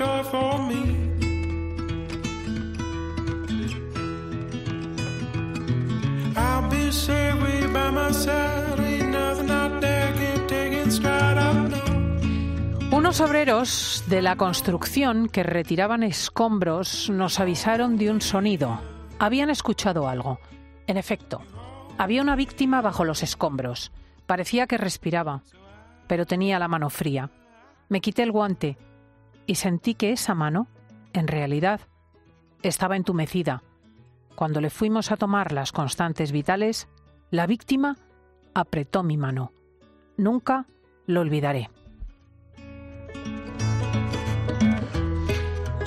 For me? I'll be safe by nothing. Unos obreros de la construcción que retiraban escombros nos avisaron de un sonido. Habían escuchado algo. En efecto, había una víctima bajo los escombros. Parecía que respiraba, pero tenía la mano fría. Me quité el guante y sentí que esa mano, en realidad, estaba entumecida. Cuando le fuimos a tomar las constantes vitales, la víctima apretó mi mano. Nunca lo olvidaré.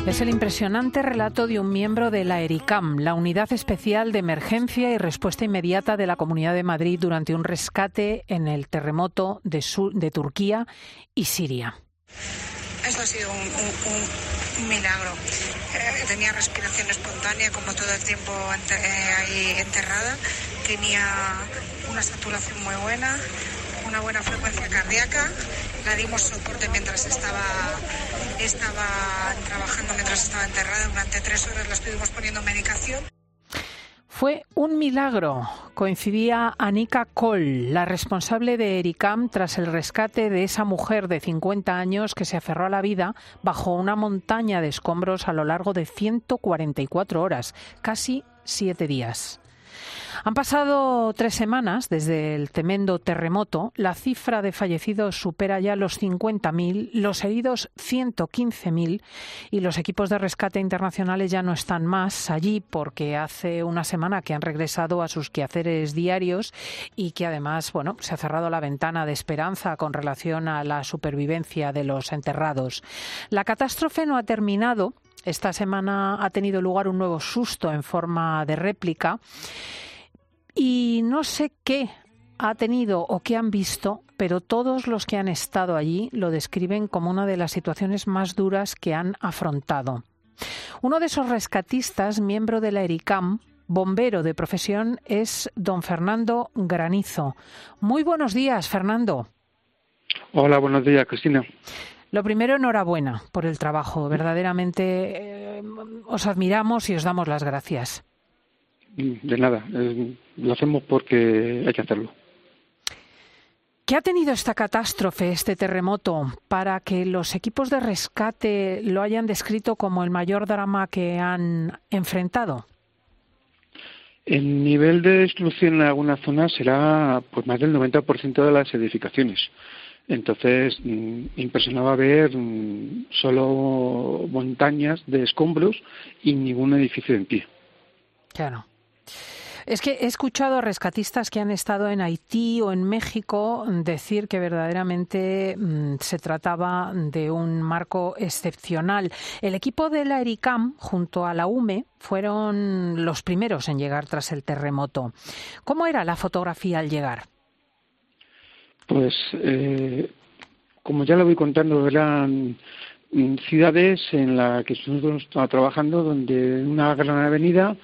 Es el impresionante relato de un miembro de la ERICAM, la Unidad Especial de Emergencia y Respuesta Inmediata de la Comunidad de Madrid durante un rescate en el terremoto de, de Turquía y Siria. Esto ha sido un, milagro. Eh, tenía respiración espontánea, como todo el tiempo eh, ahí enterrada. Tenía una saturación muy buena, una buena frecuencia cardíaca. La dimos soporte mientras estaba, estaba trabajando, mientras estaba enterrada. Durante tres horas la estuvimos poniendo medicación. Fue un milagro. Coincidía Anika Kohl, la responsable de Ericam, tras el rescate de esa mujer de 50 años que se aferró a la vida bajo una montaña de escombros a lo largo de 144 horas, casi siete días. Han pasado tres semanas desde el tremendo terremoto. La cifra de fallecidos supera ya los 50.000, los heridos 115.000 y los equipos de rescate internacionales ya no están más allí porque hace una semana que han regresado a sus quehaceres diarios y que además, bueno, se ha cerrado la ventana de esperanza con relación a la supervivencia de los enterrados. La catástrofe no ha terminado. Esta semana ha tenido lugar un nuevo susto en forma de réplica y no sé qué ha tenido o qué han visto, pero todos los que han estado allí lo describen como una de las situaciones más duras que han afrontado. Uno de esos rescatistas, miembro de la ERICAM, bombero de profesión, es don Fernando Granizo. Muy buenos días, Fernando. Hola, buenos días, Cristina. Lo primero, enhorabuena por el trabajo. Verdaderamente eh, os admiramos y os damos las gracias. De nada, eh, lo hacemos porque hay que hacerlo. ¿Qué ha tenido esta catástrofe, este terremoto, para que los equipos de rescate lo hayan descrito como el mayor drama que han enfrentado? El nivel de destrucción en algunas zonas será pues más del 90% de las edificaciones. Entonces, mm, impresionaba ver mm, solo montañas de escombros y ningún edificio en pie. Claro. Es que he escuchado a rescatistas que han estado en Haití o en México decir que verdaderamente mm, se trataba de un marco excepcional. El equipo de la ERICAM junto a la UME fueron los primeros en llegar tras el terremoto. ¿Cómo era la fotografía al llegar? Pues, eh, como ya lo voy contando, eran mm, ciudades en las que nosotros estábamos trabajando, donde en una gran avenida,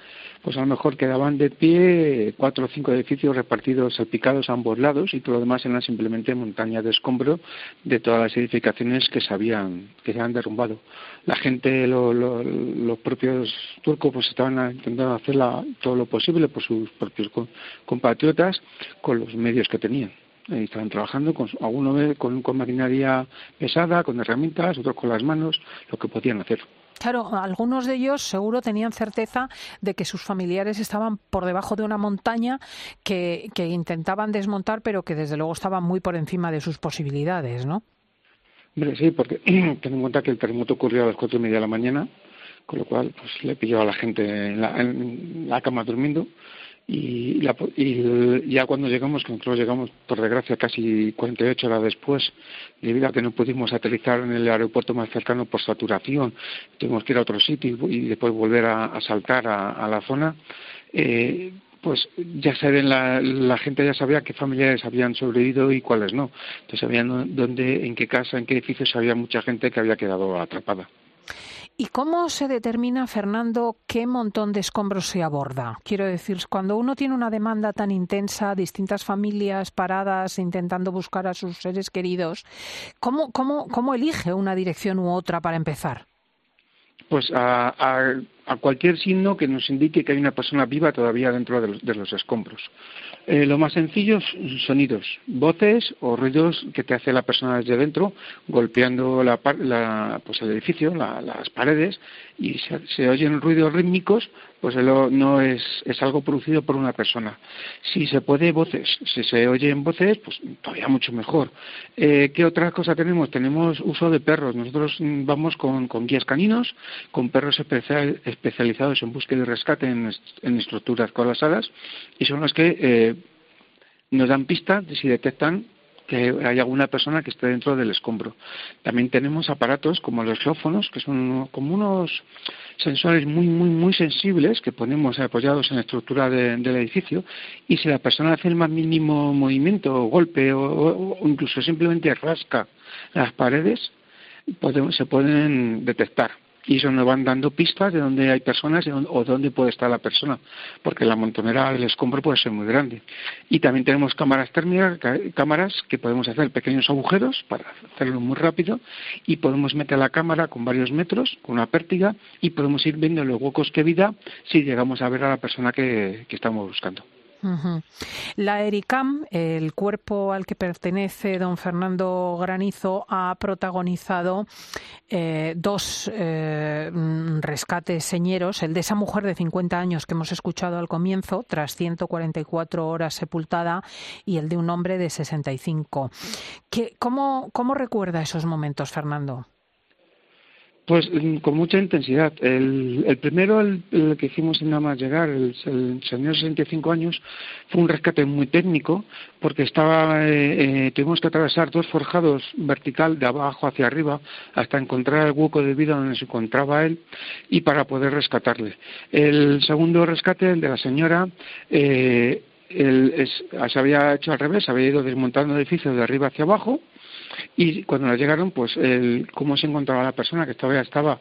pues a lo mejor quedaban de pie cuatro o cinco edificios repartidos, salpicados a ambos lados, y todo lo demás eran simplemente montañas de escombro de todas las edificaciones que se habían, que se habían derrumbado. La gente, lo- lo- los propios turcos, pues estaban intentando hacer la- todo lo posible por sus propios co- compatriotas con los medios que tenían. Eh, estaban trabajando con algunos con, con maquinaria pesada, con herramientas, otros con las manos, lo que podían hacer. Claro, algunos de ellos seguro tenían certeza de que sus familiares estaban por debajo de una montaña que, que intentaban desmontar, pero que desde luego estaban muy por encima de sus posibilidades, ¿no? Hombre, sí, porque ten en cuenta que el terremoto ocurrió a las cuatro y media de la mañana, con lo cual pues le pilló a la gente en la, en la cama durmiendo y, la, y, ya cuando llegamos, que nosotros llegamos por desgracia casi 48 horas después, debido a que no pudimos aterrizar en el aeropuerto más cercano por saturación, tuvimos que ir a otro sitio y, después volver a, saltar a, la zona, eh, pues ya saben, la, la, gente ya sabía qué familiares habían sobrevivido y cuáles no. Entonces sabían dónde, en qué casa, en qué edificios había mucha gente que había quedado atrapada. ¿Y cómo se determina, Fernando, qué montón de escombros se aborda? Quiero decir, cuando uno tiene una demanda tan intensa, distintas familias paradas intentando buscar a sus seres queridos, ¿cómo, cómo, cómo elige una dirección u otra para empezar? Pues a, a, cualquier signo que nos indique que hay una persona viva todavía dentro de los escombros. Eh, lo más sencillo, sonidos, voces o ruidos que te hace la persona desde dentro, golpeando la, pues el edificio, las paredes, y se, se, oyen ruidos rítmicos, pues no es, es algo producido por una persona. Si se puede voces, si se oyen voces, pues todavía mucho mejor. Eh, ¿Qué otra cosa tenemos? Tenemos uso de perros. Nosotros vamos con, guías caninos, con perros especializados en búsqueda y rescate en, estructuras colapsadas, y son los que eh, nos dan pistas de si detectan que hay alguna persona que esté dentro del escombro. También tenemos aparatos como los geófonos, que son como unos sensores muy, muy, muy sensibles que ponemos apoyados en la estructura del edificio y si la persona hace el más mínimo movimiento o golpe o, incluso simplemente rasca las paredes, se pueden detectar y eso nos van dando pistas de dónde hay personas o dónde puede estar la persona, porque la montonera del escombro puede ser muy grande. Y también tenemos cámaras térmicas, cámaras que podemos hacer pequeños agujeros para hacerlo muy rápido y podemos meter la cámara con varios metros, con una pértiga y podemos ir viendo los huecos que vida si llegamos a ver a la persona que estamos buscando. La ERICAM, el cuerpo al que pertenece don Fernando Granizo, ha protagonizado eh, dos eh, rescates señeros, el de esa mujer de 50 años que hemos escuchado al comienzo, tras 144 horas sepultada, y el de un hombre de 65. ¿Qué, cómo, ¿Cómo recuerda esos momentos, Fernando? Pues mm, con mucha intensidad. El, primero, el, que hicimos en nada más llegar, el, señor de 65 años, fue un rescate muy técnico porque estaba, eh, eh, tuvimos que atravesar dos forjados vertical de abajo hacia arriba hasta encontrar el hueco de vida donde se encontraba él y para poder rescatarle. El segundo rescate, el de la señora, eh, se había hecho al revés, había ido desmontando edificios de arriba hacia abajo y cuando nos llegaron, pues el, cómo se encontraba la persona que todavía estaba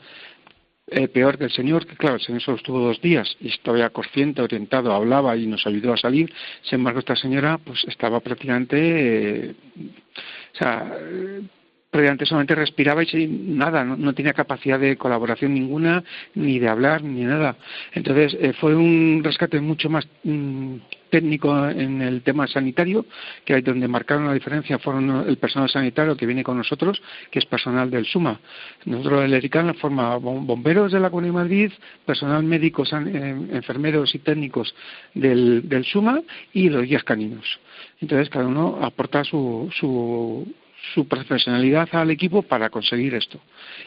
eh, peor que el señor, que claro, el señor solo estuvo dos días y estaba consciente, orientado, hablaba y nos ayudó a salir. Sin embargo, esta señora pues estaba prácticamente, eh, o sea, prácticamente solamente respiraba y nada, no, tenía capacidad de colaboración ninguna, ni de hablar, ni nada. Entonces eh, fue un rescate mucho más mm, técnico en el tema sanitario, que hay donde marcaron la diferencia fueron el personal sanitario que viene con nosotros, que es personal del SUMA. Nosotros el ERICAN forma bomberos de la Comunidad de Madrid, personal médico, eh, enfermeros y técnicos del, del SUMA y los guías caninos. Entonces cada uno aporta su, su su profesionalidad al equipo para conseguir esto.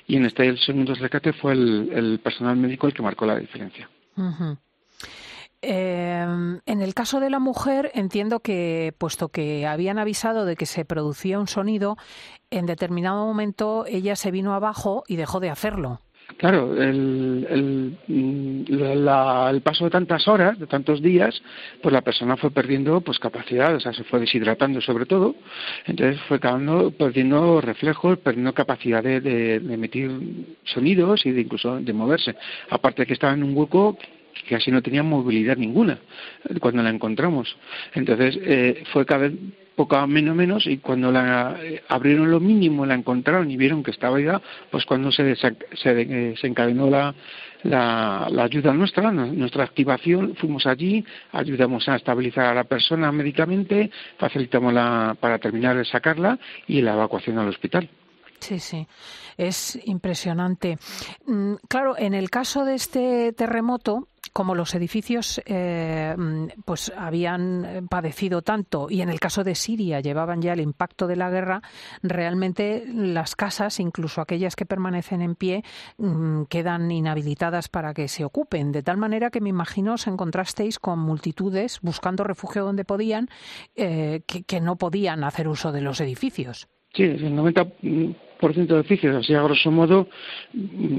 Y en este segundo rescate fue el, personal médico el que marcó la diferencia. Eh, en el caso de la mujer, entiendo que, puesto que habían avisado de que se producía un sonido, en determinado momento ella se vino abajo y dejó de hacerlo. Claro, el, el, el, paso de tantas horas, de tantos días, pues la persona fue perdiendo pues capacidad, o sea, se fue deshidratando sobre todo, entonces fue quedando, perdiendo reflejos, perdiendo capacidad de, de, emitir sonidos y de incluso de moverse. Aparte de que estaba en un hueco que casi no tenía movilidad ninguna cuando la encontramos. Entonces eh, fue cada vez poco menos menos y cuando la eh, abrieron lo mínimo la encontraron y vieron que estaba ya pues cuando se, se, eh, se encadenó la, la, la, ayuda nuestra nuestra activación fuimos allí ayudamos a estabilizar a la persona médicamente facilitamos la para terminar de sacarla y la evacuación al hospital Sí, sí, es impresionante. Mm, claro, en el caso de este terremoto, como los edificios eh, mm, pues habían padecido tanto y en el caso de Siria llevaban ya el impacto de la guerra, realmente las casas, incluso aquellas que permanecen en pie, mm, quedan inhabilitadas para que se ocupen. De tal manera que me imagino os encontrasteis con multitudes buscando refugio donde podían, eh, que no podían hacer uso de los edificios. Sí, el 90% de edificios, así a grosso modo,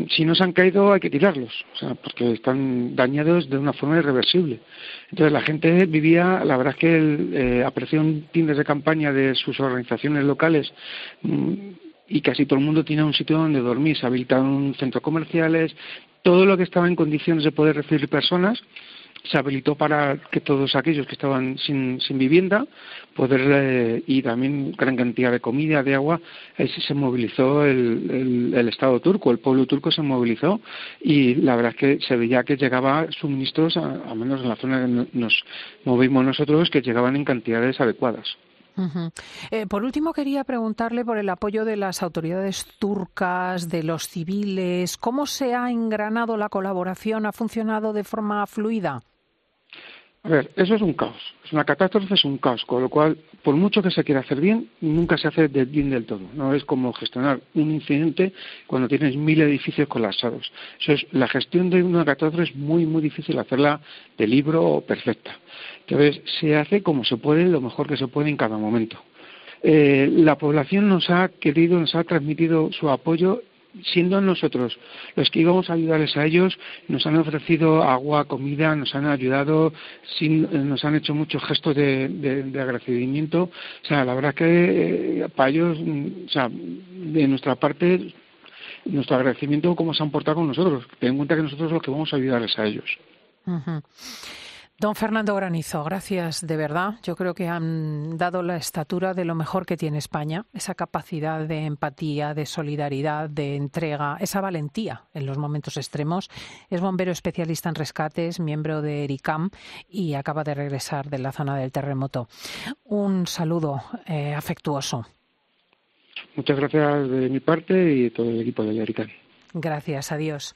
si no se han caído hay que tirarlos, o sea, porque están dañados de una forma irreversible. Entonces la gente vivía, la verdad es que el, eh, apareció un tiendas de campaña de sus organizaciones locales mm, y casi todo el mundo tiene un sitio donde dormir, se habilitaron centros comerciales, todo lo que estaba en condiciones de poder recibir personas se habilitó para que todos aquellos que estaban sin, sin vivienda poder eh, y también gran cantidad de comida, de agua, ahí se movilizó el, el, Estado turco, el pueblo turco se movilizó y la verdad es que se veía que llegaba suministros, a, menos en la zona que nos movimos nosotros, que llegaban en cantidades adecuadas. Eh, por último, quería preguntarle por el apoyo de las autoridades turcas, de los civiles. ¿Cómo se ha engranado la colaboración? ¿Ha funcionado de forma fluida? A ver, eso es un caos. Una catástrofe, es un caos. Con lo cual, por mucho que se quiera hacer bien, nunca se hace bien del todo. No es como gestionar un incidente cuando tienes mil edificios colapsados. Eso es, la gestión de una catástrofe es muy, muy difícil hacerla de libro perfecta. Entonces, se hace como se puede, lo mejor que se puede en cada momento. Eh, la población nos ha querido, nos ha transmitido su apoyo siendo nosotros los que íbamos a ayudarles a ellos, nos han ofrecido agua, comida, nos han ayudado, nos han hecho muchos gestos de, agradecimiento. O sea, la verdad que eh, para ellos, o sea, de nuestra parte, nuestro agradecimiento cómo se han portado con nosotros. Ten en cuenta que nosotros los que vamos a ayudarles a ellos. Don Fernando Granizo, gracias de verdad. Yo creo que han dado la estatura de lo mejor que tiene España, esa capacidad de empatía, de solidaridad, de entrega, esa valentía en los momentos extremos. Es bombero especialista en rescates, miembro de ERICAM y acaba de regresar de la zona del terremoto. Un saludo eh, afectuoso. Muchas gracias de mi parte y de todo el equipo de ERICAM. Gracias, adiós.